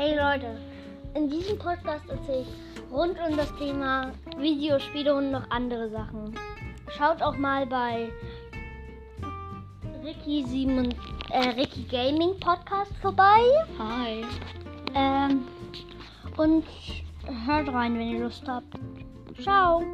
Hey Leute, in diesem Podcast erzähle ich rund um das Thema Videospiele und noch andere Sachen. Schaut auch mal bei Ricky, Simon, äh, Ricky Gaming Podcast vorbei. Hi. Ähm, und hört rein, wenn ihr Lust habt. Ciao.